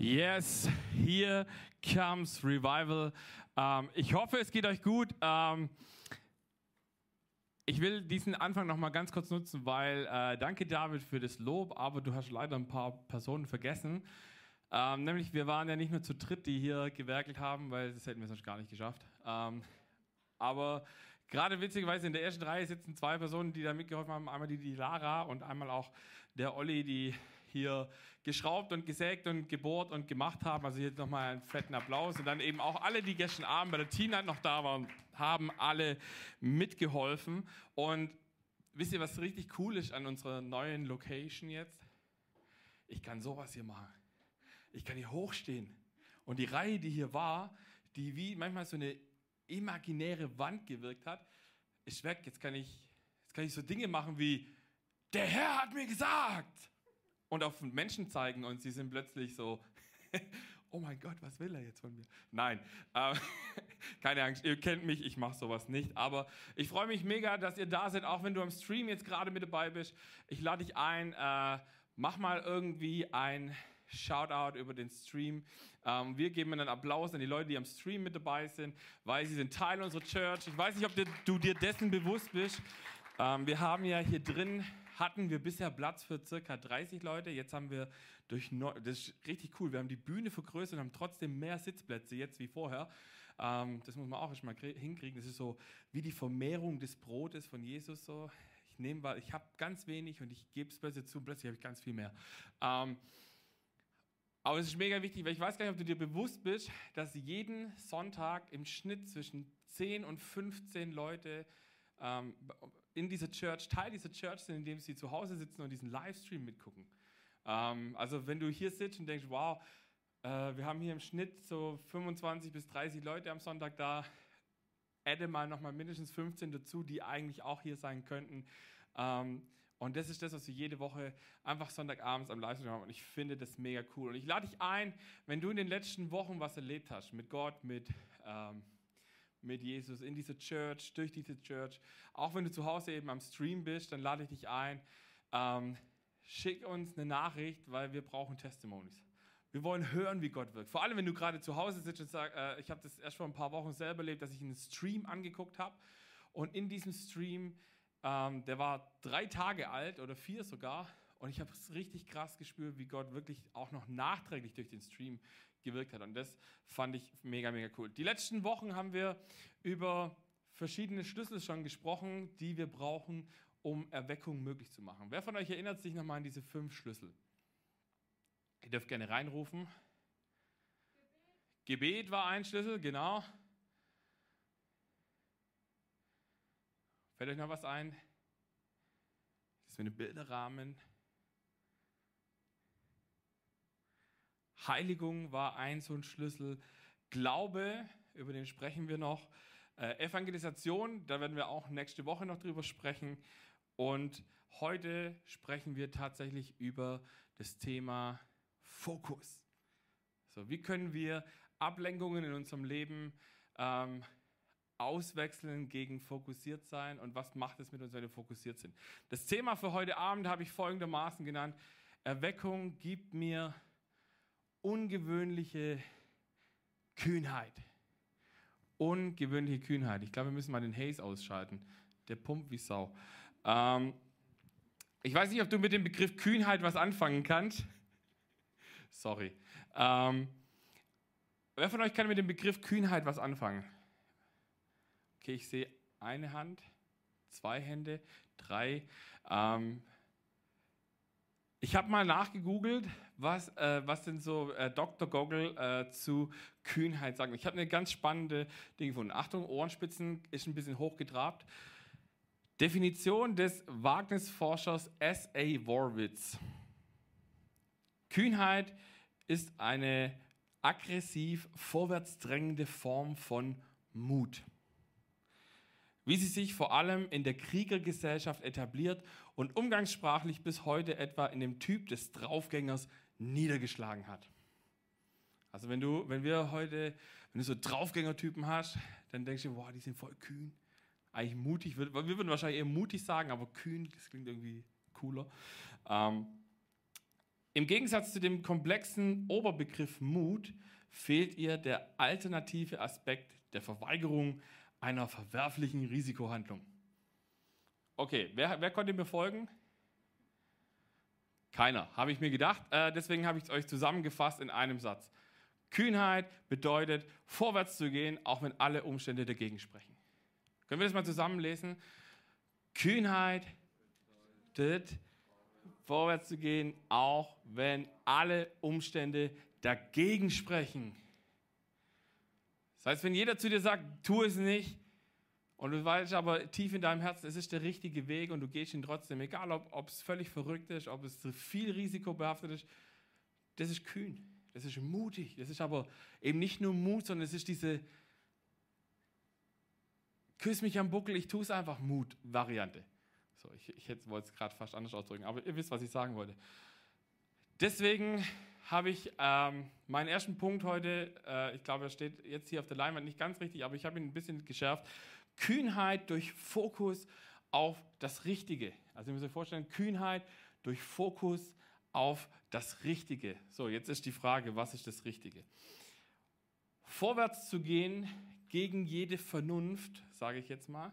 Yes, here comes Revival. Ähm, ich hoffe, es geht euch gut. Ähm, ich will diesen Anfang noch mal ganz kurz nutzen, weil äh, danke David für das Lob, aber du hast leider ein paar Personen vergessen. Ähm, nämlich wir waren ja nicht nur zu dritt, die hier gewerkelt haben, weil das hätten wir sonst gar nicht geschafft. Ähm, aber gerade witzigerweise in der ersten Reihe sitzen zwei Personen, die da mitgeholfen haben. Einmal die, die Lara und einmal auch der Olli, die hier geschraubt und gesägt und gebohrt und gemacht haben. Also hier nochmal einen fetten Applaus. Und dann eben auch alle, die gestern Abend bei der Night noch da waren, haben alle mitgeholfen. Und wisst ihr, was richtig cool ist an unserer neuen Location jetzt? Ich kann sowas hier machen. Ich kann hier hochstehen. Und die Reihe, die hier war, die wie manchmal so eine imaginäre Wand gewirkt hat, ist weg. Jetzt kann ich, jetzt kann ich so Dinge machen wie, der Herr hat mir gesagt und auf Menschen zeigen und sie sind plötzlich so, oh mein Gott, was will er jetzt von mir? Nein, äh, keine Angst, ihr kennt mich, ich mache sowas nicht. Aber ich freue mich mega, dass ihr da seid, auch wenn du am Stream jetzt gerade mit dabei bist. Ich lade dich ein, äh, mach mal irgendwie ein Shoutout über den Stream. Ähm, wir geben einen Applaus an die Leute, die am Stream mit dabei sind, weil sie sind Teil unserer Church. Ich weiß nicht, ob du dir dessen bewusst bist. Ähm, wir haben ja hier drin hatten wir bisher Platz für circa 30 Leute. Jetzt haben wir durch, das ist richtig cool, wir haben die Bühne vergrößert und haben trotzdem mehr Sitzplätze jetzt wie vorher. Ähm, das muss man auch erstmal hinkriegen. Das ist so wie die Vermehrung des Brotes von Jesus. So. Ich nehme, weil ich habe ganz wenig und ich gebe es plötzlich zu und plötzlich habe ich ganz viel mehr. Ähm, aber es ist mega wichtig, weil ich weiß gar nicht, ob du dir bewusst bist, dass jeden Sonntag im Schnitt zwischen 10 und 15 Leute in dieser Church, Teil dieser Church sind, indem sie zu Hause sitzen und diesen Livestream mitgucken. Ähm, also wenn du hier sitzt und denkst, wow, äh, wir haben hier im Schnitt so 25 bis 30 Leute am Sonntag da, adde mal nochmal mindestens 15 dazu, die eigentlich auch hier sein könnten. Ähm, und das ist das, was wir jede Woche einfach Sonntagabends am Livestream haben. Und ich finde das mega cool. Und ich lade dich ein, wenn du in den letzten Wochen was erlebt hast, mit Gott, mit ähm, mit Jesus in dieser Church, durch diese Church. Auch wenn du zu Hause eben am Stream bist, dann lade ich dich ein. Ähm, schick uns eine Nachricht, weil wir brauchen Testimonies. Wir wollen hören, wie Gott wirkt. Vor allem, wenn du gerade zu Hause sitzt und sagst, äh, ich habe das erst vor ein paar Wochen selber erlebt, dass ich einen Stream angeguckt habe. Und in diesem Stream, ähm, der war drei Tage alt oder vier sogar. Und ich habe es richtig krass gespürt, wie Gott wirklich auch noch nachträglich durch den Stream gewirkt hat. Und das fand ich mega, mega cool. Die letzten Wochen haben wir über verschiedene Schlüssel schon gesprochen, die wir brauchen, um Erweckung möglich zu machen. Wer von euch erinnert sich nochmal an diese fünf Schlüssel? Ihr dürft gerne reinrufen. Gebet, Gebet war ein Schlüssel, genau. Fällt euch noch was ein? Das ist mit einem Bilderrahmen. Heiligung war ein so ein Schlüssel. Glaube, über den sprechen wir noch. Äh, Evangelisation, da werden wir auch nächste Woche noch drüber sprechen. Und heute sprechen wir tatsächlich über das Thema Fokus. So, wie können wir Ablenkungen in unserem Leben ähm, auswechseln gegen fokussiert sein und was macht es mit uns, wenn wir fokussiert sind? Das Thema für heute Abend habe ich folgendermaßen genannt: Erweckung gibt mir ungewöhnliche Kühnheit. Ungewöhnliche Kühnheit. Ich glaube, wir müssen mal den Haze ausschalten. Der pumpt wie Sau. Ähm, ich weiß nicht, ob du mit dem Begriff Kühnheit was anfangen kannst. Sorry. Ähm, wer von euch kann mit dem Begriff Kühnheit was anfangen? Okay, ich sehe eine Hand, zwei Hände, drei. Ähm, ich habe mal nachgegoogelt, was, äh, was denn so äh, Dr. Goggle äh, zu Kühnheit sagt. Ich habe eine ganz spannende Dinge gefunden. Achtung, Ohrenspitzen ist ein bisschen hochgetrabt. Definition des Wagnisforschers S.A. Warwitz. Kühnheit ist eine aggressiv vorwärtsdrängende Form von Mut wie sie sich vor allem in der Kriegergesellschaft etabliert und umgangssprachlich bis heute etwa in dem Typ des Draufgängers niedergeschlagen hat. Also wenn du, wenn wir heute, wenn du so Draufgängertypen hast, dann denkst du, wow, die sind voll kühn, eigentlich mutig. Wir würden wahrscheinlich eher mutig sagen, aber kühn, das klingt irgendwie cooler. Ähm, Im Gegensatz zu dem komplexen Oberbegriff Mut fehlt ihr der alternative Aspekt der Verweigerung einer verwerflichen Risikohandlung. Okay, wer, wer konnte mir folgen? Keiner, habe ich mir gedacht. Äh, deswegen habe ich es euch zusammengefasst in einem Satz. Kühnheit bedeutet, vorwärts zu gehen, auch wenn alle Umstände dagegen sprechen. Können wir das mal zusammenlesen? Kühnheit bedeutet, vorwärts zu gehen, auch wenn alle Umstände dagegen sprechen. Das heißt, wenn jeder zu dir sagt, tu es nicht, und du weißt aber tief in deinem Herzen, es ist der richtige Weg und du gehst ihn trotzdem, egal ob es völlig verrückt ist, ob es viel risikobehaftet ist, das ist kühn, das ist mutig, das ist aber eben nicht nur Mut, sondern es ist diese Küss mich am Buckel, ich tue es einfach Mut-Variante. So, ich, ich wollte es gerade fast anders ausdrücken, aber ihr wisst, was ich sagen wollte. Deswegen habe ich ähm, meinen ersten Punkt heute, äh, ich glaube, er steht jetzt hier auf der Leinwand nicht ganz richtig, aber ich habe ihn ein bisschen geschärft. Kühnheit durch Fokus auf das Richtige. Also ihr müsst euch vorstellen, Kühnheit durch Fokus auf das Richtige. So, jetzt ist die Frage, was ist das Richtige? Vorwärts zu gehen gegen jede Vernunft, sage ich jetzt mal,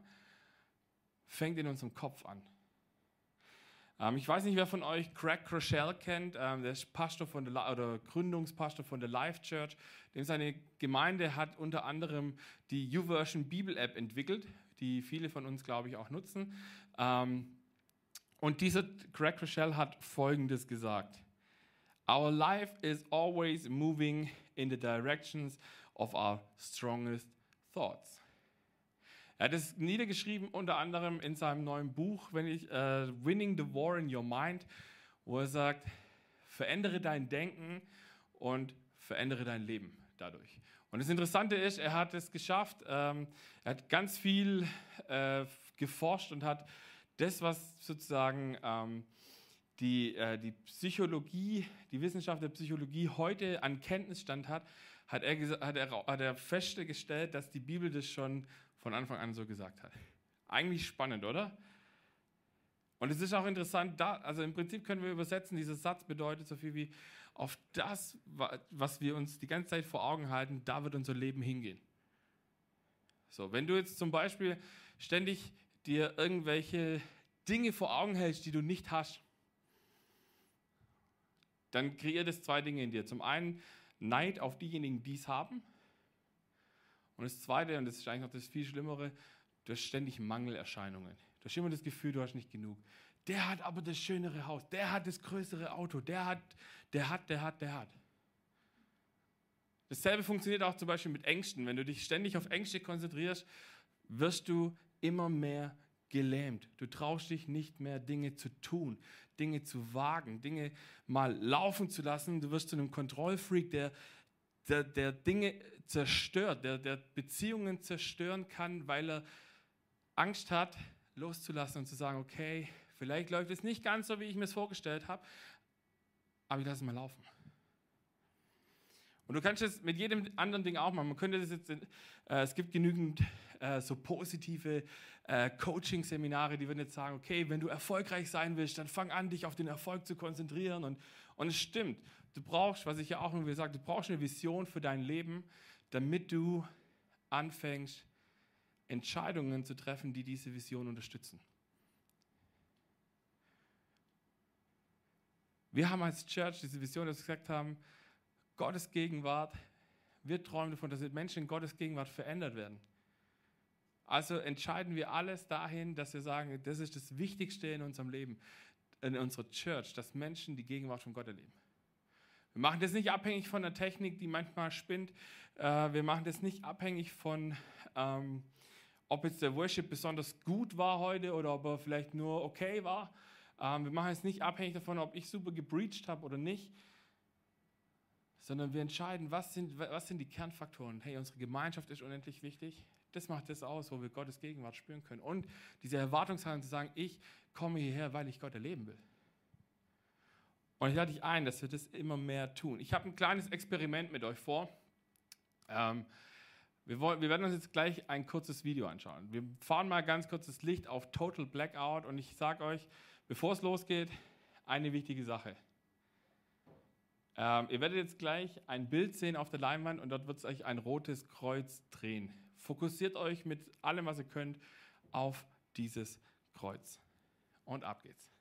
fängt in unserem Kopf an. Ähm, ich weiß nicht, wer von euch Craig Rochelle kennt. Ähm, der ist Pastor von der, oder Gründungspastor von der Life Church. Dem seine Gemeinde hat unter anderem die YouVersion Bibel App entwickelt, die viele von uns, glaube ich, auch nutzen. Ähm, und dieser Craig Rochelle hat Folgendes gesagt. Our life is always moving in the directions of our strongest thoughts. Er hat es niedergeschrieben, unter anderem in seinem neuen Buch, wenn ich, äh, Winning the War in Your Mind, wo er sagt, verändere dein Denken und verändere dein Leben dadurch. Und das Interessante ist, er hat es geschafft, ähm, er hat ganz viel äh, geforscht und hat das, was sozusagen ähm, die, äh, die Psychologie, die Wissenschaft der Psychologie heute an Kenntnisstand hat, hat er, hat er, hat er festgestellt, dass die Bibel das schon von Anfang an so gesagt hat. Eigentlich spannend, oder? Und es ist auch interessant, da, also im Prinzip können wir übersetzen, dieser Satz bedeutet so viel wie, auf das, was wir uns die ganze Zeit vor Augen halten, da wird unser Leben hingehen. So, wenn du jetzt zum Beispiel ständig dir irgendwelche Dinge vor Augen hältst, die du nicht hast, dann kreiert es zwei Dinge in dir. Zum einen Neid auf diejenigen, die es haben und das Zweite, und das ist eigentlich noch das viel Schlimmere, du hast ständig Mangelerscheinungen. Du hast immer das Gefühl, du hast nicht genug. Der hat aber das schönere Haus, der hat das größere Auto, der hat, der hat, der hat, der hat. Dasselbe funktioniert auch zum Beispiel mit Ängsten. Wenn du dich ständig auf Ängste konzentrierst, wirst du immer mehr gelähmt. Du traust dich nicht mehr, Dinge zu tun, Dinge zu wagen, Dinge mal laufen zu lassen. Du wirst zu einem Kontrollfreak, der, der, der Dinge zerstört, der, der Beziehungen zerstören kann, weil er Angst hat, loszulassen und zu sagen, okay, vielleicht läuft es nicht ganz so, wie ich mir es vorgestellt habe, aber ich lasse es mal laufen. Und du kannst es mit jedem anderen Ding auch machen. Man könnte das jetzt, äh, es gibt genügend äh, so positive äh, Coaching-Seminare, die würden jetzt sagen, okay, wenn du erfolgreich sein willst, dann fang an, dich auf den Erfolg zu konzentrieren. Und, und es stimmt, du brauchst, was ich ja auch immer sage, du brauchst eine Vision für dein Leben, damit du anfängst, Entscheidungen zu treffen, die diese Vision unterstützen. Wir haben als Church diese Vision, dass wir gesagt haben, Gottes Gegenwart, wir träumen davon, dass Menschen in Gottes Gegenwart verändert werden. Also entscheiden wir alles dahin, dass wir sagen, das ist das Wichtigste in unserem Leben, in unserer Church, dass Menschen die Gegenwart von Gott erleben. Wir machen das nicht abhängig von der Technik, die manchmal spinnt. Äh, wir machen das nicht abhängig von, ähm, ob jetzt der Worship besonders gut war heute oder ob er vielleicht nur okay war. Ähm, wir machen es nicht abhängig davon, ob ich super gebreached habe oder nicht, sondern wir entscheiden, was sind, was sind die Kernfaktoren. Hey, unsere Gemeinschaft ist unendlich wichtig. Das macht das aus, wo wir Gottes Gegenwart spüren können. Und diese Erwartungshaltung zu sagen, ich komme hierher, weil ich Gott erleben will. Und ich lade dich ein, dass wir das immer mehr tun. Ich habe ein kleines Experiment mit euch vor. Ähm, wir, wollen, wir, werden uns jetzt gleich ein kurzes Video anschauen. Wir fahren mal ganz kurz das Licht auf Total Blackout und ich sage euch, bevor es losgeht, eine wichtige Sache. Ähm, ihr werdet jetzt gleich ein Bild sehen auf der Leinwand und dort wird es euch ein rotes Kreuz drehen. Fokussiert euch mit allem, was ihr könnt, auf dieses Kreuz. Und ab geht's.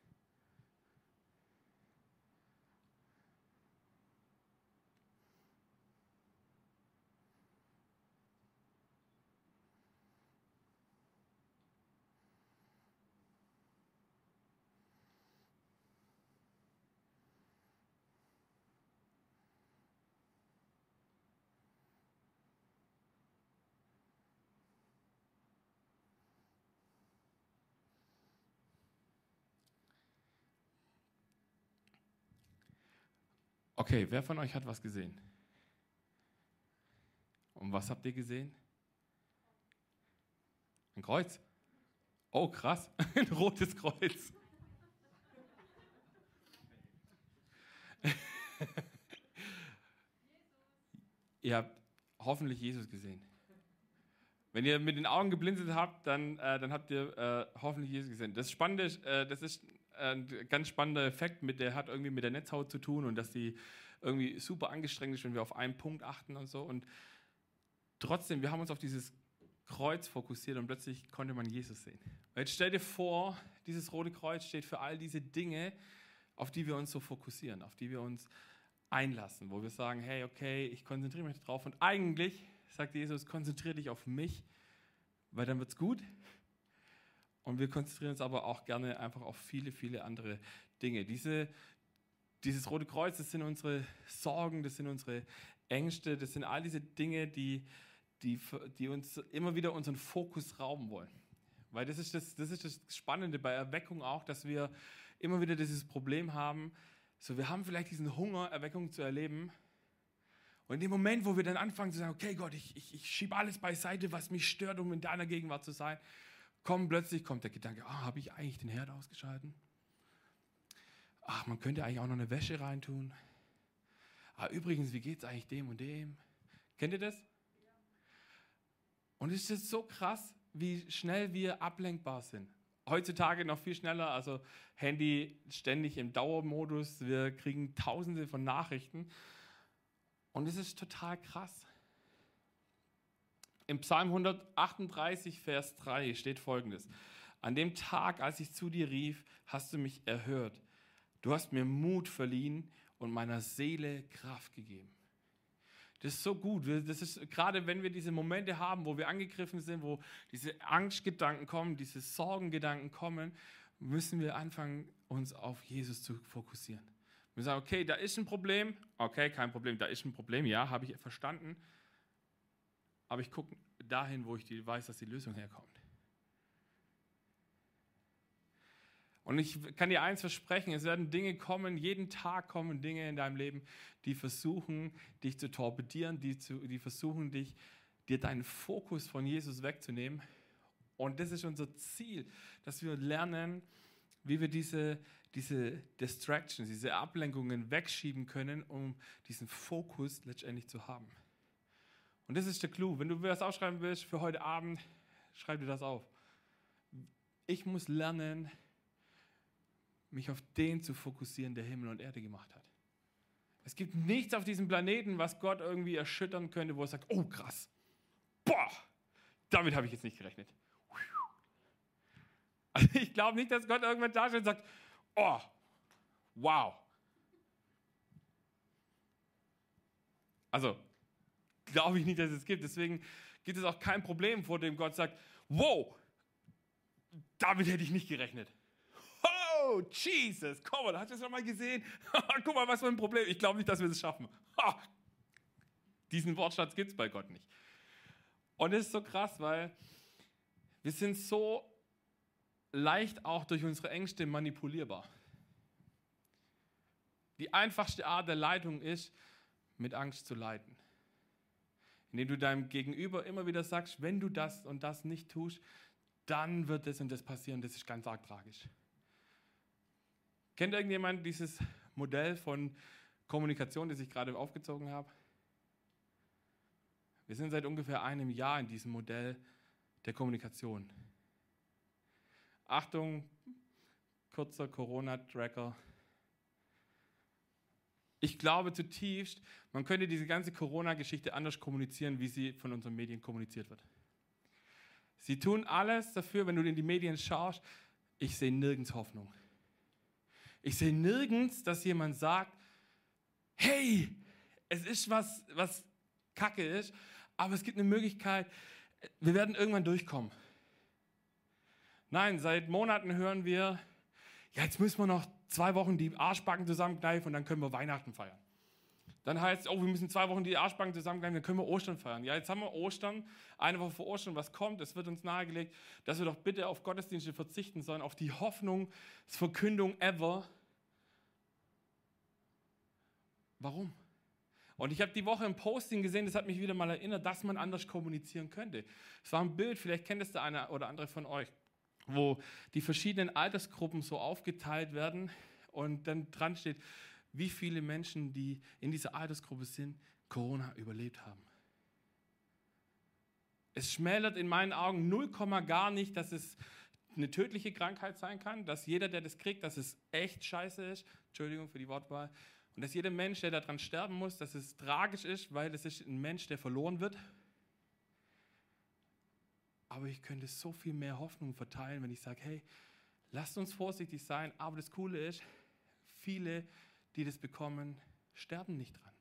Okay, wer von euch hat was gesehen? Und was habt ihr gesehen? Ein Kreuz. Oh, krass, ein rotes Kreuz. ihr habt hoffentlich Jesus gesehen. Wenn ihr mit den Augen geblinzelt habt, dann, äh, dann habt ihr äh, hoffentlich Jesus gesehen. Das Spannende, äh, das ist ein ganz spannender Effekt, mit der hat irgendwie mit der Netzhaut zu tun und dass die irgendwie super angestrengt ist, wenn wir auf einen Punkt achten und so. Und trotzdem, wir haben uns auf dieses Kreuz fokussiert und plötzlich konnte man Jesus sehen. Und jetzt stell dir vor, dieses rote Kreuz steht für all diese Dinge, auf die wir uns so fokussieren, auf die wir uns einlassen, wo wir sagen, hey, okay, ich konzentriere mich drauf und eigentlich sagt Jesus, konzentriere dich auf mich, weil dann wird es gut und wir konzentrieren uns aber auch gerne einfach auf viele, viele andere Dinge. Diese, dieses Rote Kreuz, das sind unsere Sorgen, das sind unsere Ängste, das sind all diese Dinge, die, die, die uns immer wieder unseren Fokus rauben wollen. Weil das ist das, das ist das Spannende bei Erweckung auch, dass wir immer wieder dieses Problem haben, so wir haben vielleicht diesen Hunger, Erweckung zu erleben. Und in dem Moment, wo wir dann anfangen zu sagen, okay Gott, ich, ich, ich schiebe alles beiseite, was mich stört, um in deiner Gegenwart zu sein, kommt plötzlich kommt der Gedanke, ah, habe ich eigentlich den Herd ausgeschalten? Ach, man könnte eigentlich auch noch eine Wäsche reintun. Ah, übrigens, wie geht es eigentlich dem und dem? Kennt ihr das? Und es ist so krass, wie schnell wir ablenkbar sind. Heutzutage noch viel schneller, also Handy ständig im Dauermodus, wir kriegen tausende von Nachrichten. Und es ist total krass. Im Psalm 138, Vers 3 steht folgendes. An dem Tag, als ich zu dir rief, hast du mich erhört. Du hast mir Mut verliehen und meiner Seele Kraft gegeben. Das ist so gut. Das ist gerade, wenn wir diese Momente haben, wo wir angegriffen sind, wo diese Angstgedanken kommen, diese Sorgengedanken kommen, müssen wir anfangen, uns auf Jesus zu fokussieren. Wir sagen, okay, da ist ein Problem. Okay, kein Problem. Da ist ein Problem. Ja, habe ich verstanden aber ich gucke dahin, wo ich die, weiß, dass die Lösung herkommt. Und ich kann dir eins versprechen, es werden Dinge kommen, jeden Tag kommen Dinge in deinem Leben, die versuchen, dich zu torpedieren, die, zu, die versuchen, dich, dir deinen Fokus von Jesus wegzunehmen. Und das ist unser Ziel, dass wir lernen, wie wir diese, diese Distractions, diese Ablenkungen wegschieben können, um diesen Fokus letztendlich zu haben. Und das ist der Clou. Wenn du was aufschreiben willst für heute Abend, schreib dir das auf. Ich muss lernen, mich auf den zu fokussieren, der Himmel und Erde gemacht hat. Es gibt nichts auf diesem Planeten, was Gott irgendwie erschüttern könnte, wo er sagt, oh krass, boah, damit habe ich jetzt nicht gerechnet. Also ich glaube nicht, dass Gott irgendwann da steht und sagt, oh, wow. Also glaube ich nicht, dass es gibt. Deswegen gibt es auch kein Problem, vor dem Gott sagt, wow, damit hätte ich nicht gerechnet. Oh, Jesus, komm mal, hast du das schon mal gesehen? Guck mal, was für ein Problem. Ich glaube nicht, dass wir es schaffen. Ha. Diesen Wortschatz gibt es bei Gott nicht. Und es ist so krass, weil wir sind so leicht auch durch unsere Ängste manipulierbar. Die einfachste Art der Leitung ist, mit Angst zu leiten indem du deinem Gegenüber immer wieder sagst, wenn du das und das nicht tust, dann wird das und das passieren. Das ist ganz arg tragisch. Kennt irgendjemand dieses Modell von Kommunikation, das ich gerade aufgezogen habe? Wir sind seit ungefähr einem Jahr in diesem Modell der Kommunikation. Achtung, kurzer Corona-Tracker. Ich glaube zutiefst, man könnte diese ganze Corona-Geschichte anders kommunizieren, wie sie von unseren Medien kommuniziert wird. Sie tun alles dafür, wenn du in die Medien schaust, ich sehe nirgends Hoffnung. Ich sehe nirgends, dass jemand sagt, hey, es ist was, was Kacke ist, aber es gibt eine Möglichkeit, wir werden irgendwann durchkommen. Nein, seit Monaten hören wir, ja, jetzt müssen wir noch zwei Wochen die Arschbacken zusammenkneifen und dann können wir Weihnachten feiern. Dann heißt es, oh, wir müssen zwei Wochen die Arschbacken zusammenkneifen, dann können wir Ostern feiern. Ja, jetzt haben wir Ostern, eine Woche vor Ostern, was kommt? Es wird uns nahegelegt, dass wir doch bitte auf Gottesdienste verzichten sollen, auf die Hoffnungsverkündung ever. Warum? Und ich habe die Woche ein Posting gesehen, das hat mich wieder mal erinnert, dass man anders kommunizieren könnte. Es war ein Bild, vielleicht kennt es der eine oder andere von euch, wo die verschiedenen Altersgruppen so aufgeteilt werden und dann dran steht, wie viele Menschen, die in dieser Altersgruppe sind, Corona überlebt haben. Es schmälert in meinen Augen 0, gar nicht, dass es eine tödliche Krankheit sein kann, dass jeder, der das kriegt, dass es echt scheiße ist. Entschuldigung für die Wortwahl. Und dass jeder Mensch, der daran sterben muss, dass es tragisch ist, weil es ist ein Mensch, der verloren wird. Aber ich könnte so viel mehr Hoffnung verteilen, wenn ich sage, hey, lasst uns vorsichtig sein. Aber das Coole ist, viele, die das bekommen, sterben nicht dran.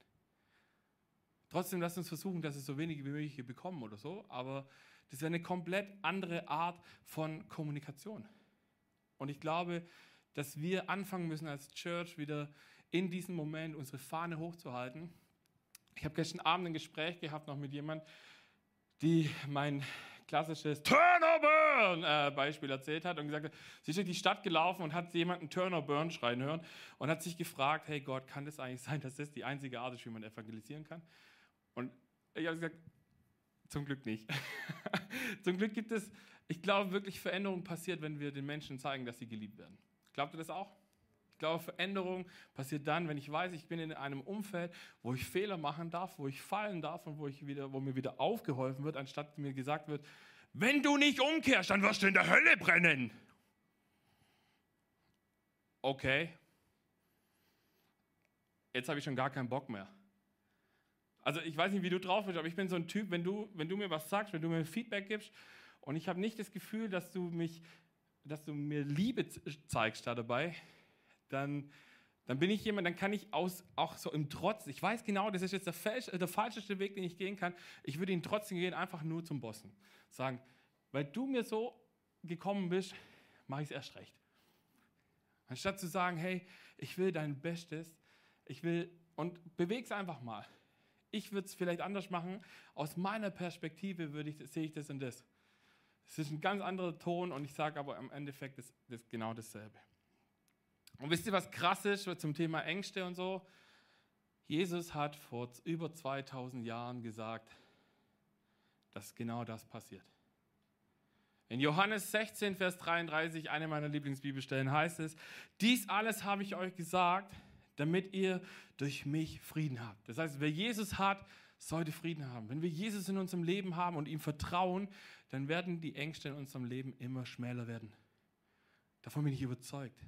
Trotzdem lasst uns versuchen, dass es so wenige wie möglich bekommen oder so. Aber das wäre eine komplett andere Art von Kommunikation. Und ich glaube, dass wir anfangen müssen als Church wieder in diesem Moment unsere Fahne hochzuhalten. Ich habe gestern Abend ein Gespräch gehabt noch mit jemandem, die mein klassisches Turner-Burn-Beispiel äh, erzählt hat und gesagt hat, sie ist durch die Stadt gelaufen und hat jemanden Turner-Burn schreien hören und hat sich gefragt, hey Gott, kann das eigentlich sein, dass das die einzige Art ist, wie man evangelisieren kann? Und ich habe gesagt, zum Glück nicht. zum Glück gibt es, ich glaube wirklich, Veränderung passiert, wenn wir den Menschen zeigen, dass sie geliebt werden. Glaubt ihr das auch? Glaube, Veränderung passiert dann, wenn ich weiß, ich bin in einem Umfeld, wo ich Fehler machen darf, wo ich fallen darf und wo, ich wieder, wo mir wieder aufgeholfen wird, anstatt mir gesagt wird, wenn du nicht umkehrst, dann wirst du in der Hölle brennen. Okay. Jetzt habe ich schon gar keinen Bock mehr. Also ich weiß nicht, wie du drauf bist, aber ich bin so ein Typ, wenn du, wenn du mir was sagst, wenn du mir Feedback gibst und ich habe nicht das Gefühl, dass du mich, dass du mir Liebe zeigst da dabei, dann, dann bin ich jemand, dann kann ich aus, auch so im Trotz, ich weiß genau, das ist jetzt der, falsch, der falscheste Weg, den ich gehen kann, ich würde ihn trotzdem gehen, einfach nur zum Bossen. Sagen, weil du mir so gekommen bist, mache ich es erst recht. Anstatt zu sagen, hey, ich will dein Bestes, ich will, und bewege es einfach mal. Ich würde es vielleicht anders machen. Aus meiner Perspektive würde ich, sehe ich das und das. Es ist ein ganz anderer Ton und ich sage aber im Endeffekt das, das genau dasselbe. Und wisst ihr, was krass ist zum Thema Ängste und so? Jesus hat vor über 2000 Jahren gesagt, dass genau das passiert. In Johannes 16, Vers 33, eine meiner Lieblingsbibelstellen, heißt es, dies alles habe ich euch gesagt, damit ihr durch mich Frieden habt. Das heißt, wer Jesus hat, sollte Frieden haben. Wenn wir Jesus in unserem Leben haben und ihm vertrauen, dann werden die Ängste in unserem Leben immer schmäler werden. Davon bin ich überzeugt.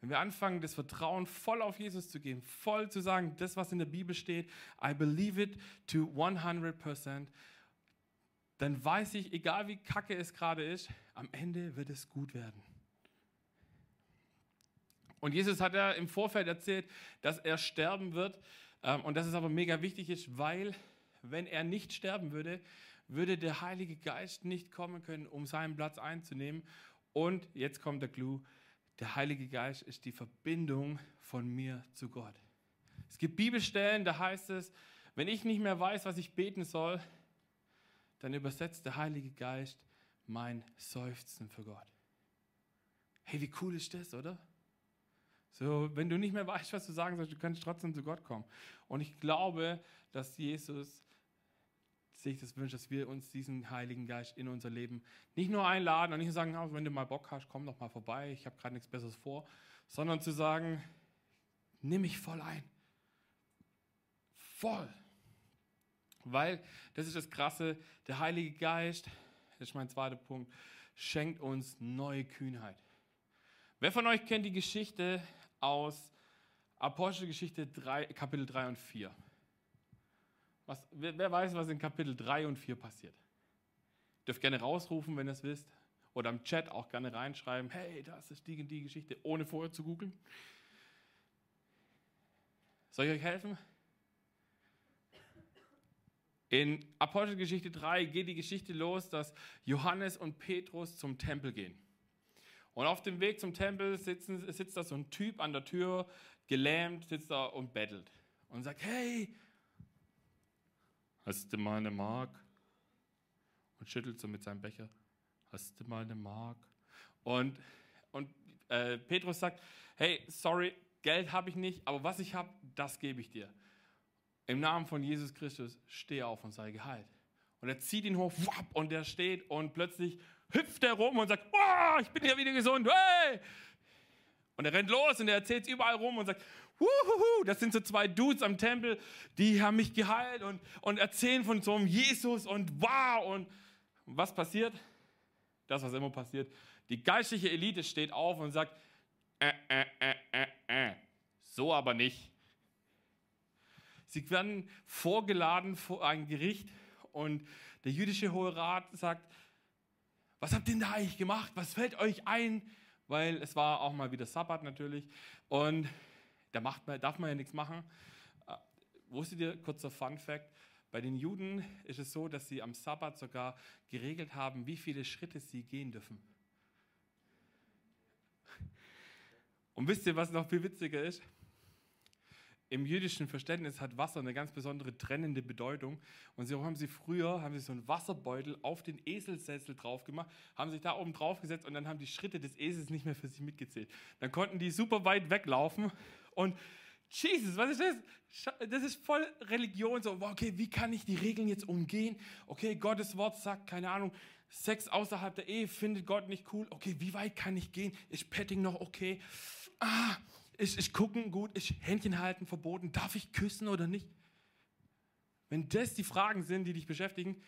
Wenn wir anfangen, das Vertrauen voll auf Jesus zu geben, voll zu sagen, das, was in der Bibel steht, I believe it to 100%, dann weiß ich, egal wie kacke es gerade ist, am Ende wird es gut werden. Und Jesus hat ja im Vorfeld erzählt, dass er sterben wird ähm, und dass es aber mega wichtig ist, weil wenn er nicht sterben würde, würde der Heilige Geist nicht kommen können, um seinen Platz einzunehmen. Und jetzt kommt der Clou, der Heilige Geist ist die Verbindung von mir zu Gott. Es gibt Bibelstellen, da heißt es, wenn ich nicht mehr weiß, was ich beten soll, dann übersetzt der Heilige Geist mein Seufzen für Gott. Hey, wie cool ist das, oder? So, wenn du nicht mehr weißt, was du sagen sollst, du kannst trotzdem zu Gott kommen. Und ich glaube, dass Jesus sich das wünscht, dass wir uns diesen Heiligen Geist in unser Leben nicht nur einladen und nicht nur sagen, oh, wenn du mal Bock hast, komm doch mal vorbei, ich habe gerade nichts Besseres vor, sondern zu sagen, nimm mich voll ein. Voll. Weil, das ist das Krasse, der Heilige Geist, das ist mein zweiter Punkt, schenkt uns neue Kühnheit. Wer von euch kennt die Geschichte aus Apostelgeschichte 3, Kapitel 3 und 4. Was, wer, wer, weiß, was in Kapitel 3 und 4 passiert? Dürft gerne rausrufen, wenn ihr es wisst. Oder im Chat auch gerne reinschreiben, hey, das ist die und die Geschichte, ohne vorher zu googeln. Soll ich euch helfen? In Apostelgeschichte 3 geht die Geschichte los, dass Johannes und Petrus zum Tempel gehen. Und auf dem Weg zum Tempel sitzen, sitzt da so ein Typ an der Tür, gelähmt, sitzt da und bettelt. Und sagt, hey, hast du mal eine Mark? Und schüttelt so mit seinem Becher, hast du mal eine Mark? Und, und äh, Petrus sagt, hey, sorry, Geld habe ich nicht, aber was ich habe, das gebe ich dir. Im Namen von Jesus Christus, steh auf und sei geheilt. Und er zieht ihn hoch und er steht und plötzlich hüpft er rum und sagt, oh, ich bin ja wieder gesund, hey! Und er rennt los und er erzählt es überall rum und sagt, Wuhuhu, das sind so zwei Dudes am Tempel, die haben mich geheilt und, und erzählen von so einem Jesus und wow. Und was passiert? Das, was immer passiert. Die geistliche Elite steht auf und sagt, äh, äh, äh, äh, äh. so aber nicht. Sie werden vorgeladen vor ein Gericht und der jüdische Hohe Rat sagt, was habt ihr denn da eigentlich gemacht? Was fällt euch ein? Weil es war auch mal wieder Sabbat natürlich und da macht man, darf man ja nichts machen. Äh, wusstet ihr, kurzer Fun Fact, bei den Juden ist es so, dass sie am Sabbat sogar geregelt haben, wie viele Schritte sie gehen dürfen. Und wisst ihr, was noch viel witziger ist? im jüdischen Verständnis hat Wasser eine ganz besondere trennende Bedeutung. Und so haben sie früher haben sie so einen Wasserbeutel auf den Eselsessel drauf gemacht, haben sich da oben drauf gesetzt und dann haben die Schritte des Esels nicht mehr für sich mitgezählt. Dann konnten die super weit weglaufen und Jesus, was ist das? Das ist voll Religion. So, okay, wie kann ich die Regeln jetzt umgehen? Okay, Gottes Wort sagt, keine Ahnung, Sex außerhalb der Ehe findet Gott nicht cool. Okay, wie weit kann ich gehen? Ist Petting noch okay? Ah, ist, ist gucken gut, ist Händchen halten verboten, darf ich küssen oder nicht? Wenn das die Fragen sind, die dich beschäftigen,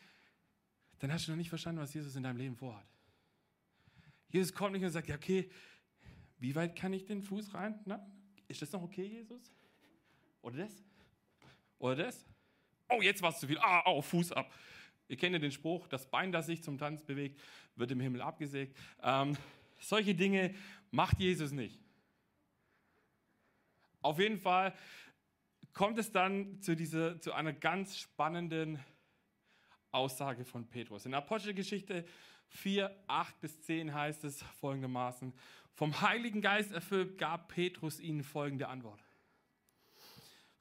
dann hast du noch nicht verstanden, was Jesus in deinem Leben vorhat. Jesus kommt nicht und sagt, ja, okay, wie weit kann ich den Fuß rein? Na, ist das noch okay, Jesus? Oder das? Oder das? Oh, jetzt war es zu viel. Ah, oh, Fuß ab. Ihr kennt ja den Spruch, das Bein, das sich zum Tanz bewegt, wird im Himmel abgesägt. Ähm, solche Dinge macht Jesus nicht. Auf jeden Fall kommt es dann zu, dieser, zu einer ganz spannenden Aussage von Petrus. In Apostelgeschichte 4, 8 bis 10 heißt es folgendermaßen, vom Heiligen Geist erfüllt gab Petrus ihnen folgende Antwort.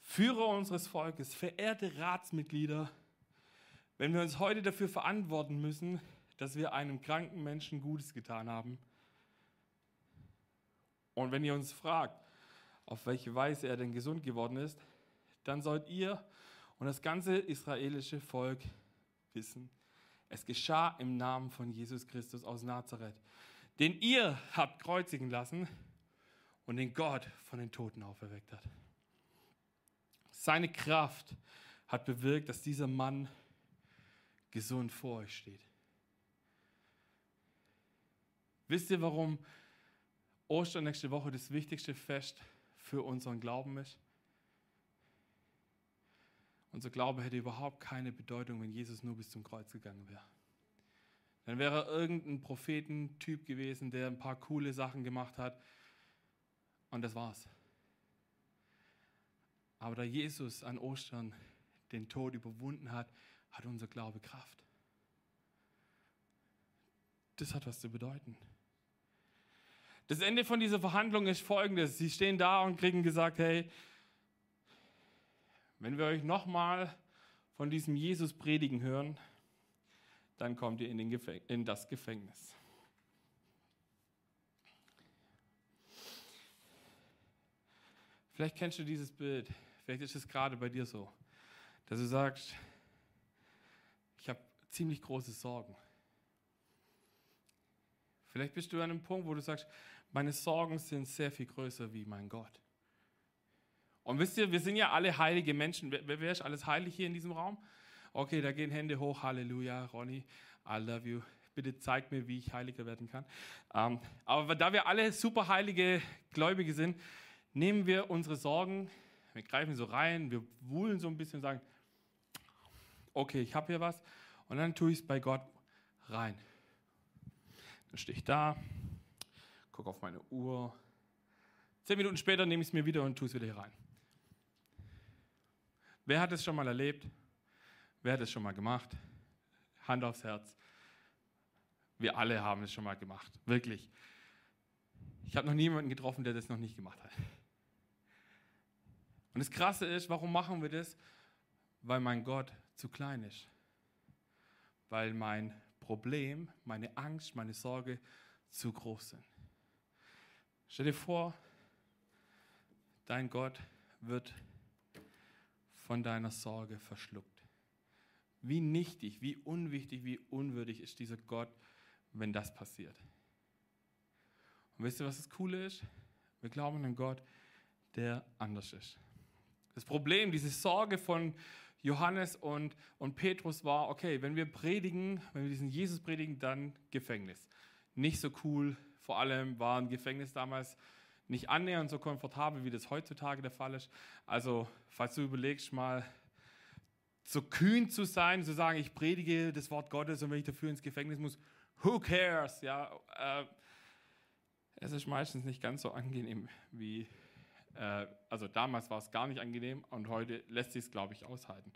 Führer unseres Volkes, verehrte Ratsmitglieder, wenn wir uns heute dafür verantworten müssen, dass wir einem kranken Menschen Gutes getan haben, und wenn ihr uns fragt, auf welche Weise er denn gesund geworden ist, dann sollt ihr und das ganze israelische Volk wissen, es geschah im Namen von Jesus Christus aus Nazareth, den ihr habt kreuzigen lassen und den Gott von den Toten auferweckt hat. Seine Kraft hat bewirkt, dass dieser Mann gesund vor euch steht. Wisst ihr, warum Ostern nächste Woche das wichtigste Fest für unseren Glauben ist. Unser Glaube hätte überhaupt keine Bedeutung, wenn Jesus nur bis zum Kreuz gegangen wäre. Dann wäre er irgendein Prophetentyp gewesen, der ein paar coole Sachen gemacht hat. Und das war's. Aber da Jesus an Ostern den Tod überwunden hat, hat unser Glaube Kraft. Das hat was zu bedeuten. Das Ende von dieser Verhandlung ist folgendes. Sie stehen da und kriegen gesagt, hey, wenn wir euch nochmal von diesem Jesus predigen hören, dann kommt ihr in, in das Gefängnis. Vielleicht kennst du dieses Bild, vielleicht ist es gerade bei dir so, dass du sagst, ich habe ziemlich große Sorgen. Vielleicht bist du an einem Punkt, wo du sagst, meine Sorgen sind sehr viel größer wie mein Gott. Und wisst ihr, wir sind ja alle heilige Menschen. Wer, wer ist alles heilig hier in diesem Raum? Okay, da gehen Hände hoch. Halleluja, Ronny, I love you. Bitte zeig mir, wie ich heiliger werden kann. Ähm, aber da wir alle super heilige Gläubige sind, nehmen wir unsere Sorgen, wir greifen so rein, wir wühlen so ein bisschen und sagen, okay, ich habe hier was und dann tue ich es bei Gott rein. Dann stehe ich da, gucke auf meine Uhr. Zehn Minuten später nehme ich es mir wieder und tue es wieder hier rein. Wer hat es schon mal erlebt? Wer hat es schon mal gemacht? Hand aufs Herz. Wir alle haben es schon mal gemacht. Wirklich. Ich habe noch niemanden getroffen, der das noch nicht gemacht hat. Und das Krasse ist, warum machen wir das? Weil mein Gott zu klein ist. Weil mein Problem, meine Angst, meine Sorge zu groß sind. Stell dir vor, dein Gott wird von deiner Sorge verschluckt. Wie nichtig, wie unwichtig, wie unwürdig ist dieser Gott, wenn das passiert. Und wisst ihr, was das Coole ist? Wir glauben an einen Gott, der anders ist. Das Problem, diese Sorge von Johannes und, und Petrus war, okay, wenn wir predigen, wenn wir diesen Jesus predigen, dann Gefängnis. Nicht so cool, vor allem war ein Gefängnis damals nicht annähernd so komfortabel, wie das heutzutage der Fall ist. Also, falls du überlegst, mal so kühn zu sein, zu sagen, ich predige das Wort Gottes und wenn ich dafür ins Gefängnis muss, who cares? Ja, äh, es ist meistens nicht ganz so angenehm wie, äh, also damals war es gar nicht angenehm und heute lässt sich es, glaube ich, aushalten.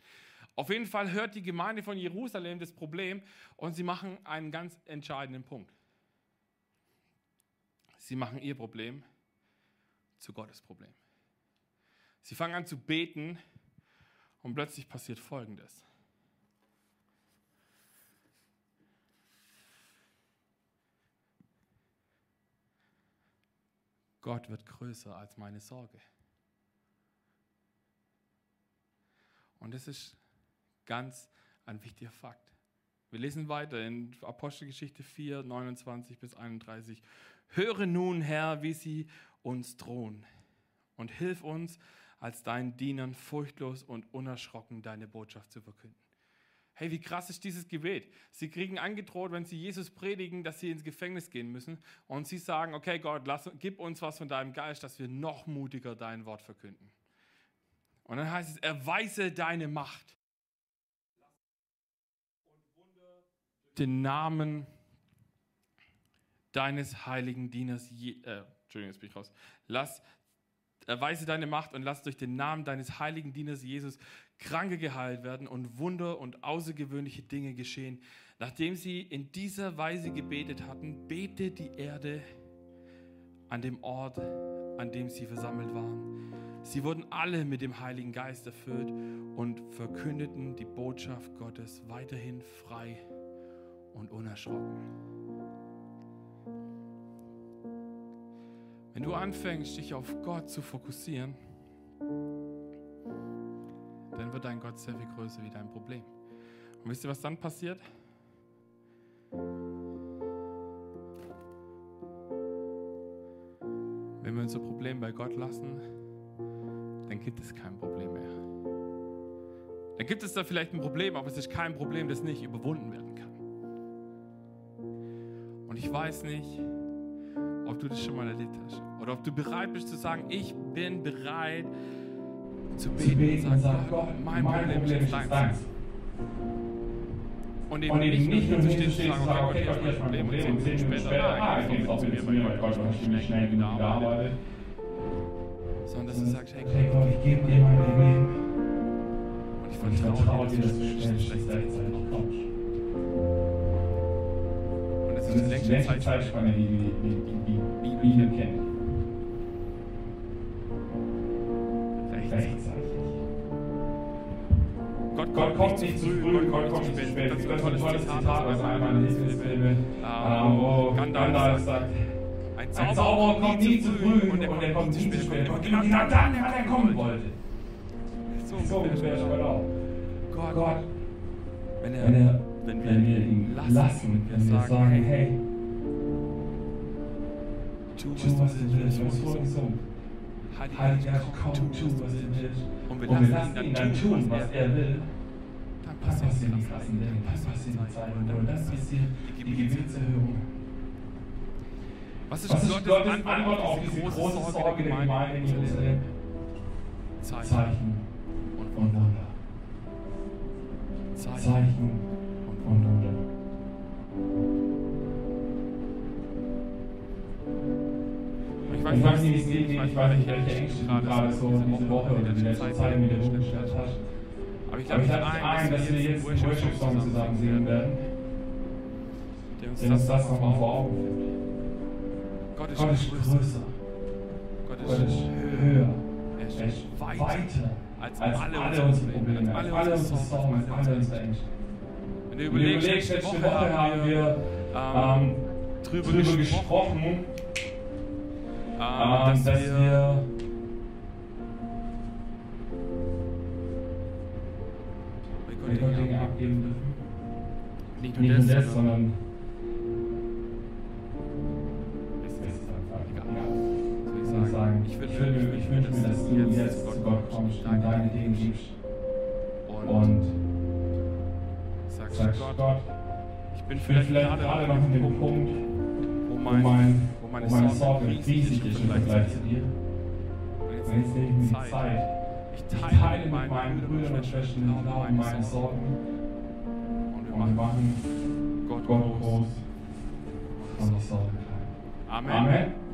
Auf jeden Fall hört die Gemeinde von Jerusalem das Problem und sie machen einen ganz entscheidenden Punkt. Sie machen ihr Problem zu Gottes Problem. Sie fangen an zu beten und plötzlich passiert Folgendes. Gott wird größer als meine Sorge. Und das ist ganz ein wichtiger Fakt. Wir lesen weiter in Apostelgeschichte 4, 29 bis 31. Höre nun, Herr, wie sie uns drohen und hilf uns, als deinen Dienern furchtlos und unerschrocken deine Botschaft zu verkünden. Hey, wie krass ist dieses Gebet? Sie kriegen angedroht, wenn sie Jesus predigen, dass sie ins Gefängnis gehen müssen. Und sie sagen, okay Gott, lass, gib uns was von deinem Geist, dass wir noch mutiger dein Wort verkünden. Und dann heißt es, erweise deine Macht. Den Namen deines heiligen Dieners, äh, Entschuldigung, jetzt bin ich raus. Lass, erweise deine Macht und lass durch den Namen deines heiligen Dieners Jesus Kranke geheilt werden und Wunder und außergewöhnliche Dinge geschehen. Nachdem sie in dieser Weise gebetet hatten, bete die Erde an dem Ort, an dem sie versammelt waren. Sie wurden alle mit dem Heiligen Geist erfüllt und verkündeten die Botschaft Gottes weiterhin frei und unerschrocken. Wenn du anfängst, dich auf Gott zu fokussieren, dann wird dein Gott sehr viel größer wie dein Problem. Und wisst ihr, was dann passiert? Wenn wir unser Problem bei Gott lassen, dann gibt es kein Problem mehr. Dann gibt es da vielleicht ein Problem, aber es ist kein Problem, das nicht überwunden werden kann. Und ich weiß nicht, ob du das schon mal erlebt hast oder ob du bereit bist zu sagen, ich bin bereit, zu beten, zu und sagen, Gott, mein, mein Problem ist deins. Und eben, und eben nicht nur zu stehen zu sagen, okay, Gott, ich habe mein Problem und zehn Minuten später, ah, ich komme zu mir, weil Gott, Gott, ich bin schnell genug gearbeitet. Sondern dass du sagst, hey Gott, ich gebe dir mein Problem und ich vertraue dir, dass du schnell rechtzeitig kommst. Und das ist die längste Zeitspanne, die die Bibel kennt. Gott kommt nicht zu früh, Gott kommt nicht zu spät. Das ist ein tolles Zitat aus einem meiner Lieblingsfilme, ähm, wo Gandalf sagt, ein Zauberer kommt nie zu früh und er kommt nie zu spät. Und genau dann, wann er kommen wollte. So ist Gott auch. Gott, wenn, er, wenn, wir, ihn lassen, wenn wir sagen, hey, tu, was du willst, was du willst, Heiliger komm, tu, was du willst. Und wir lassen ihn dann tun, was er will passieren die krassen Dinge, dann passieren die Zeichen und dann passiert die Gebetserhörung. Was ist Was ist Gottes, Gottes Antwort, Antwort auf diese große Sorge der Gemeinde in Jerusalem? Zeichen Zeichen und und Wunder. Zeichen Zeichen und und Wunder. Wunder. Ich Ich weiß nicht, wie es geht, ich weiß nicht, welche Ängste du gerade so diese Woche oder die letzte Zeit in mir hochgestellt hast. Aber ich lade ich dich ein, dass wir jetzt einen Worship-Song zusammen singen werden, der uns uns das nochmal vor Augen führt. Gott ist Gott ist größer. größer, Gott Gott ist ist höher. Er ist er ist weiter weiter als als alle alle unsere Probleme, als alle unsere Sorgen, als alle unsere Ängste. Wenn du überlegst, letzte Woche haben wir ähm, ähm, drüber darüber gesprochen, gesprochen, ähm, dass, dass wir Gott dürfen. Nicht nur das, das, sondern es ist einfach egal. Ich würde sagen, ich wünsche mir, ich wünsche mir, dass du jetzt zu Gott kommst und deine Dinge gibst. Und, und sagst, sagst, Gott, Gott, ich bin ich bin vielleicht, vielleicht gerade noch in dem Punkt, wo mein, wo wo meine, meine Sorge riesig ist im Vergleich zu dir. Und jetzt jetzt nehme ich mir die Zeit, Ich teile, teile mit meinen Brüdern und Schwestern den Glauben, meine Sorgen My wir machen Gott groß. Gott groß. Amen. Amen.